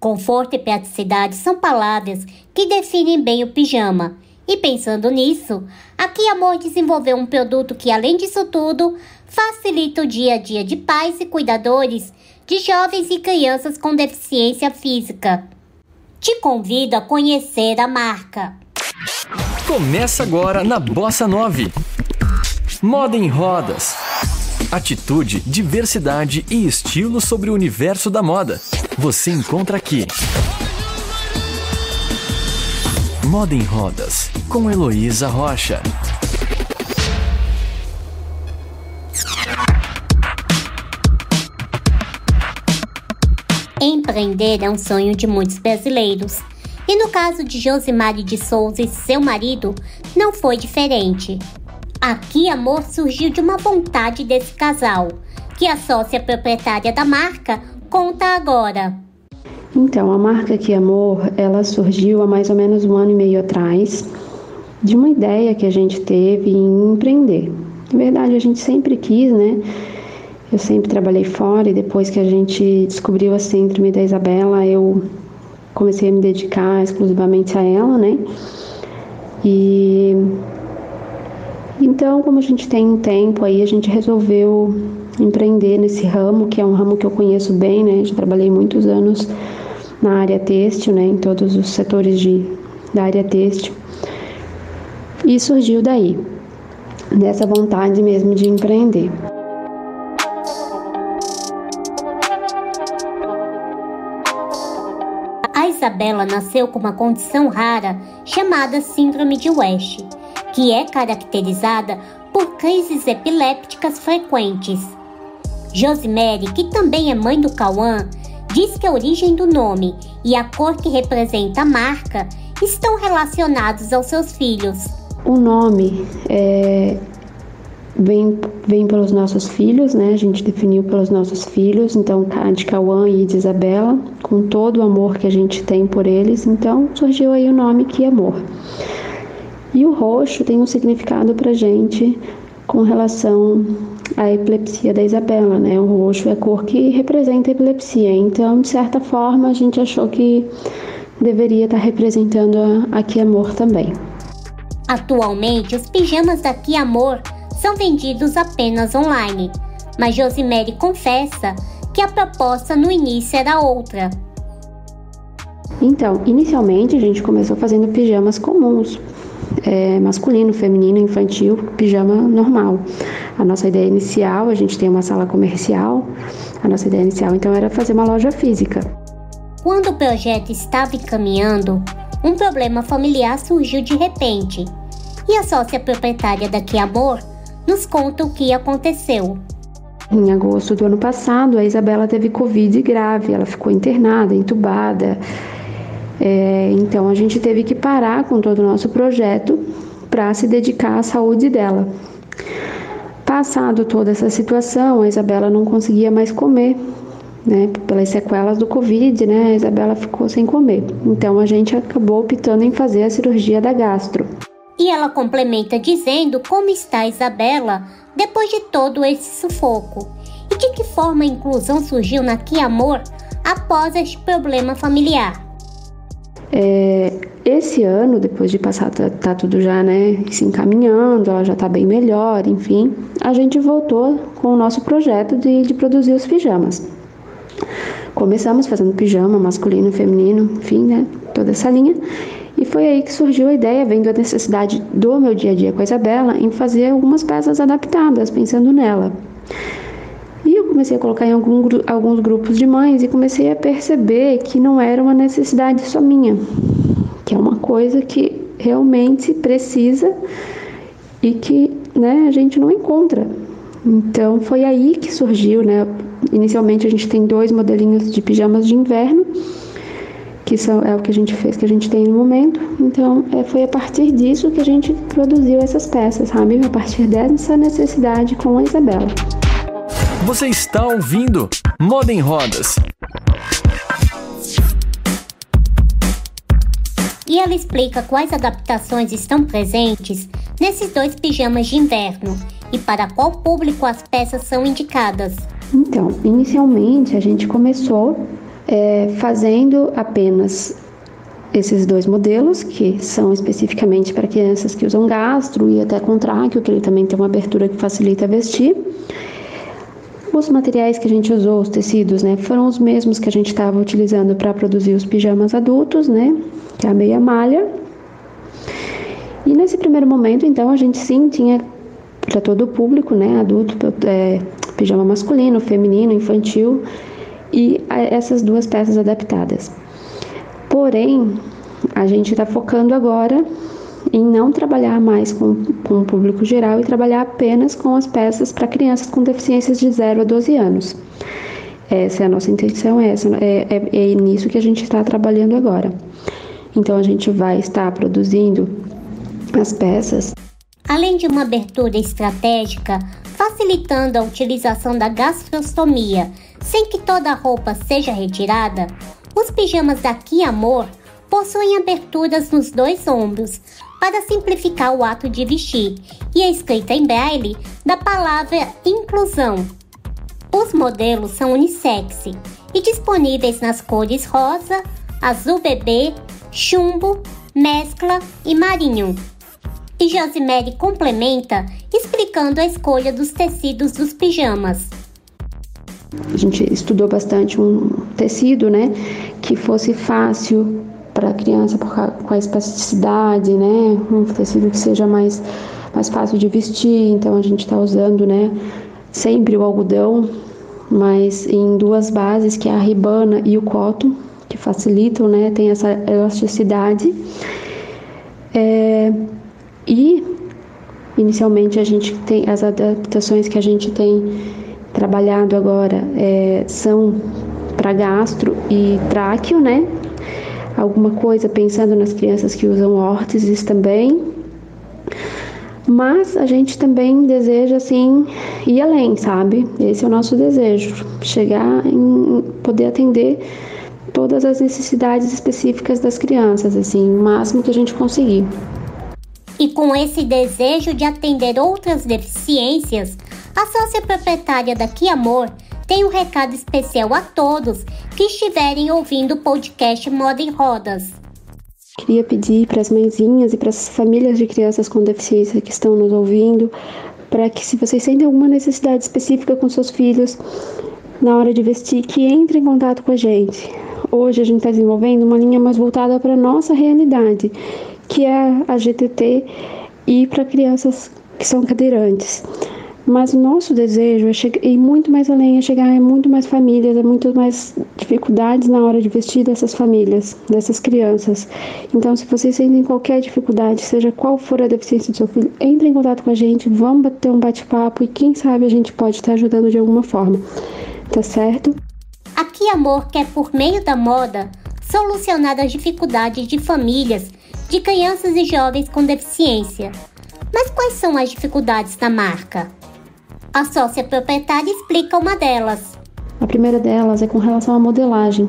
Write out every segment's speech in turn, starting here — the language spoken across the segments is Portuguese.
Conforto e praticidade são palavras que definem bem o pijama. E pensando nisso, aqui Amor desenvolveu um produto que, além disso tudo, facilita o dia a dia de pais e cuidadores de jovens e crianças com deficiência física. Te convido a conhecer a marca. Começa agora na Bossa 9. Moda em rodas. Atitude, diversidade e estilo sobre o universo da moda. Você encontra aqui. Moda em Rodas, com Heloísa Rocha. Empreender é um sonho de muitos brasileiros. E no caso de Josimari de Souza e seu marido, não foi diferente. Aqui Amor surgiu de uma vontade desse casal, que a sócia proprietária da marca conta agora. Então, a marca Aqui Amor, ela surgiu há mais ou menos um ano e meio atrás, de uma ideia que a gente teve em empreender. Na verdade, a gente sempre quis, né? Eu sempre trabalhei fora e depois que a gente descobriu a Síndrome da Isabela, eu comecei a me dedicar exclusivamente a ela, né? E então, como a gente tem um tempo aí, a gente resolveu empreender nesse ramo, que é um ramo que eu conheço bem, né? Já trabalhei muitos anos na área têxtil, né? Em todos os setores de, da área têxtil. E surgiu daí, dessa vontade mesmo de empreender. Isabela nasceu com uma condição rara chamada Síndrome de West, que é caracterizada por crises epilépticas frequentes. Josimere, que também é mãe do Cauã, diz que a origem do nome e a cor que representa a marca estão relacionados aos seus filhos. O nome é, vem, vem pelos nossos filhos, né? A gente definiu pelos nossos filhos, então de Cauã e de Isabela, com todo o amor que a gente tem por eles, então surgiu aí o nome Que Amor. E o roxo tem um significado pra gente com relação à epilepsia da Isabela, né? O roxo é a cor que representa a epilepsia, então de certa forma a gente achou que deveria estar representando a, a Amor também. Atualmente, os pijamas da Que Amor são vendidos apenas online, mas Josimere confessa que a proposta no início era outra. Então, inicialmente a gente começou fazendo pijamas comuns, é, masculino, feminino, infantil, pijama normal. A nossa ideia inicial, a gente tem uma sala comercial, a nossa ideia inicial então era fazer uma loja física. Quando o projeto estava encaminhando, um problema familiar surgiu de repente. E a sócia proprietária da Que Amor nos conta o que aconteceu. Em agosto do ano passado, a Isabela teve Covid grave, ela ficou internada, entubada. É, então a gente teve que parar com todo o nosso projeto para se dedicar à saúde dela. Passado toda essa situação, a Isabela não conseguia mais comer, né? Pelas sequelas do Covid, né? A Isabela ficou sem comer. Então a gente acabou optando em fazer a cirurgia da gastro. E ela complementa dizendo como está Isabela depois de todo esse sufoco e de que forma a inclusão surgiu na Que Amor após este problema familiar. É, esse ano, depois de passar, tá, tá, tudo já, né, se encaminhando, ela já tá bem melhor, enfim, a gente voltou com o nosso projeto de, de produzir os pijamas. Começamos fazendo pijama masculino, feminino, enfim, né, toda essa linha. E foi aí que surgiu a ideia, vendo a necessidade do meu dia a dia com a Isabela, em fazer algumas peças adaptadas, pensando nela. Comecei a colocar em algum, alguns grupos de mães e comecei a perceber que não era uma necessidade só minha, que é uma coisa que realmente precisa e que né, a gente não encontra. Então foi aí que surgiu, né? Inicialmente a gente tem dois modelinhos de pijamas de inverno que são, é o que a gente fez, que a gente tem no momento. Então, é, foi a partir disso que a gente produziu essas peças, sabe? A partir dessa necessidade com a Isabela. Você está ouvindo Moda em Rodas. E ela explica quais adaptações estão presentes nesses dois pijamas de inverno e para qual público as peças são indicadas. Então, inicialmente a gente começou é, fazendo apenas esses dois modelos, que são especificamente para crianças que usam gastro e até contráqueo, que ele também tem uma abertura que facilita vestir. Os materiais que a gente usou, os tecidos, né, foram os mesmos que a gente estava utilizando para produzir os pijamas adultos, né, que é a meia malha. E nesse primeiro momento, então, a gente sim tinha para todo o público, né, adulto, é, pijama masculino, feminino, infantil e essas duas peças adaptadas. Porém, a gente está focando agora em não trabalhar mais com, com o público geral e trabalhar apenas com as peças para crianças com deficiências de 0 a 12 anos. Essa é a nossa intenção, essa, é, é, é nisso que a gente está trabalhando agora. Então, a gente vai estar produzindo as peças. Além de uma abertura estratégica, facilitando a utilização da gastrostomia, sem que toda a roupa seja retirada, os pijamas da Ki Amor possuem aberturas nos dois ombros para simplificar o ato de vestir e a escrita em braille da palavra inclusão. Os modelos são unissex e disponíveis nas cores rosa, azul bebê, chumbo, mescla e marinho. E Josimere complementa explicando a escolha dos tecidos dos pijamas. A gente estudou bastante um tecido, né, que fosse fácil para a criança por, com a espasticidade, né, um tecido que seja mais mais fácil de vestir. Então a gente está usando, né, sempre o algodão, mas em duas bases, que é a ribana e o cotton, que facilitam, né, tem essa elasticidade. É, e inicialmente a gente tem as adaptações que a gente tem trabalhado agora é, são para gastro e tráqueo, né? Alguma coisa pensando nas crianças que usam órteses também. Mas a gente também deseja, assim, ir além, sabe? Esse é o nosso desejo, chegar em poder atender todas as necessidades específicas das crianças, assim, o máximo que a gente conseguir. E com esse desejo de atender outras deficiências, a sócia proprietária da Que Amor tem um recado especial a todos que estiverem ouvindo o podcast Moda em Rodas. Queria pedir para as mãezinhas e para as famílias de crianças com deficiência que estão nos ouvindo, para que se vocês sentem alguma necessidade específica com seus filhos na hora de vestir, que entrem em contato com a gente. Hoje a gente está desenvolvendo uma linha mais voltada para a nossa realidade, que é a GTT e para crianças que são cadeirantes. Mas o nosso desejo é ir muito mais além, é chegar a muito mais famílias, a muito mais dificuldades na hora de vestir dessas famílias, dessas crianças. Então, se vocês sentem qualquer dificuldade, seja qual for a deficiência do seu filho, entre em contato com a gente, vamos bater um bate-papo e quem sabe a gente pode estar ajudando de alguma forma. Tá certo? Aqui Amor quer, por meio da moda, solucionar as dificuldades de famílias, de crianças e jovens com deficiência. Mas quais são as dificuldades da marca? A sócia proprietária explica uma delas. A primeira delas é com relação à modelagem,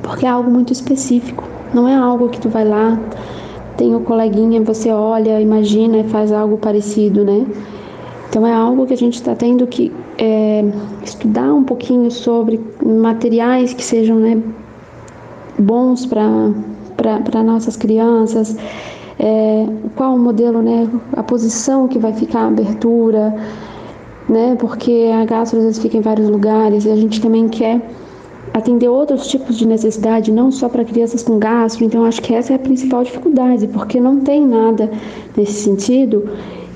porque é algo muito específico. Não é algo que tu vai lá, tem o coleguinha, você olha, imagina e faz algo parecido, né? Então é algo que a gente está tendo que é, estudar um pouquinho sobre materiais que sejam né, bons para nossas crianças, é, qual o modelo, né, a posição que vai ficar a abertura, né? Porque a gastro às vezes fica em vários lugares e a gente também quer atender outros tipos de necessidade, não só para crianças com gastro. Então acho que essa é a principal dificuldade, porque não tem nada nesse sentido.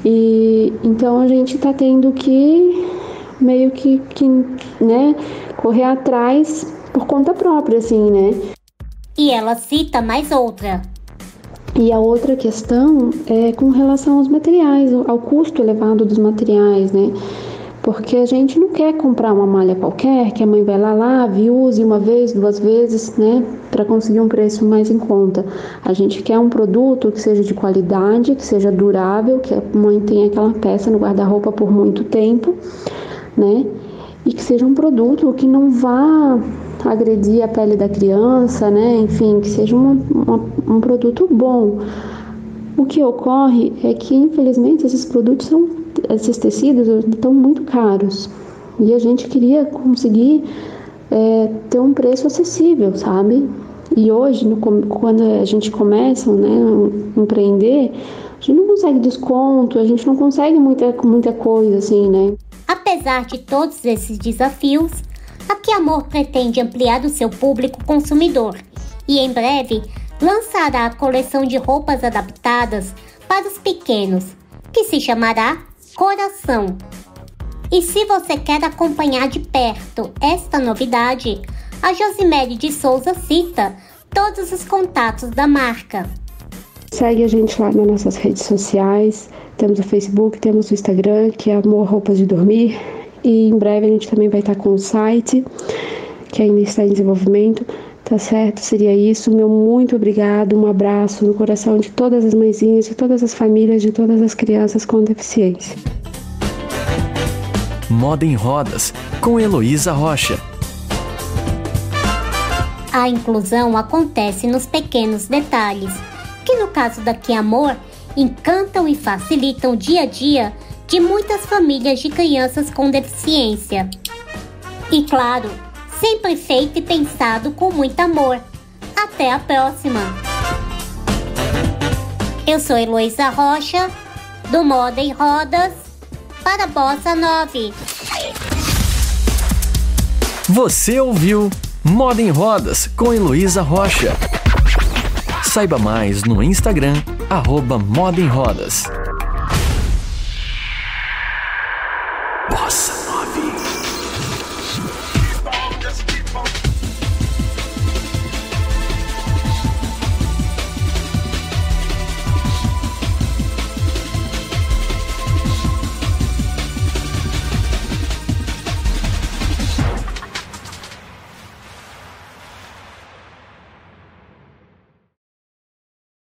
E então a gente está tendo que meio que, que né, correr atrás por conta própria, assim, né? E ela cita mais outra. E a outra questão é com relação aos materiais, ao custo elevado dos materiais, né? Porque a gente não quer comprar uma malha qualquer, que a mãe vai lá, lave, use uma vez, duas vezes, né? Para conseguir um preço mais em conta. A gente quer um produto que seja de qualidade, que seja durável, que a mãe tenha aquela peça no guarda-roupa por muito tempo, né? E que seja um produto que não vá agredir a pele da criança, né? Enfim, que seja uma, uma, um produto bom. O que ocorre é que, infelizmente, esses produtos são, esses tecidos estão muito caros. E a gente queria conseguir é, ter um preço acessível, sabe? E hoje, no, quando a gente começa né, a empreender, a gente não consegue desconto, a gente não consegue muita, muita coisa assim, né? Apesar de todos esses desafios, a Que Amor pretende ampliar o seu público consumidor e em breve lançará a coleção de roupas adaptadas para os pequenos, que se chamará Coração. E se você quer acompanhar de perto esta novidade, a Josimere de Souza cita todos os contatos da marca. Segue a gente lá nas nossas redes sociais, temos o Facebook, temos o Instagram, que é Amor Roupas de Dormir, e em breve a gente também vai estar com o site, que ainda está em desenvolvimento. Tá certo? Seria isso. Meu muito obrigado. Um abraço no coração de todas as mãezinhas, de todas as famílias, de todas as crianças com deficiência. Moda em Rodas, com Heloísa Rocha. A inclusão acontece nos pequenos detalhes, que no caso da Que Amor, encantam e facilitam o dia a dia de muitas famílias de crianças com deficiência. E claro, sempre feito e pensado com muito amor. Até a próxima! Eu sou Heloísa Rocha, do Moda em Rodas, para Bossa 9. Você ouviu Moda em Rodas com Heloísa Rocha. Saiba mais no Instagram, arroba Moda em Rodas.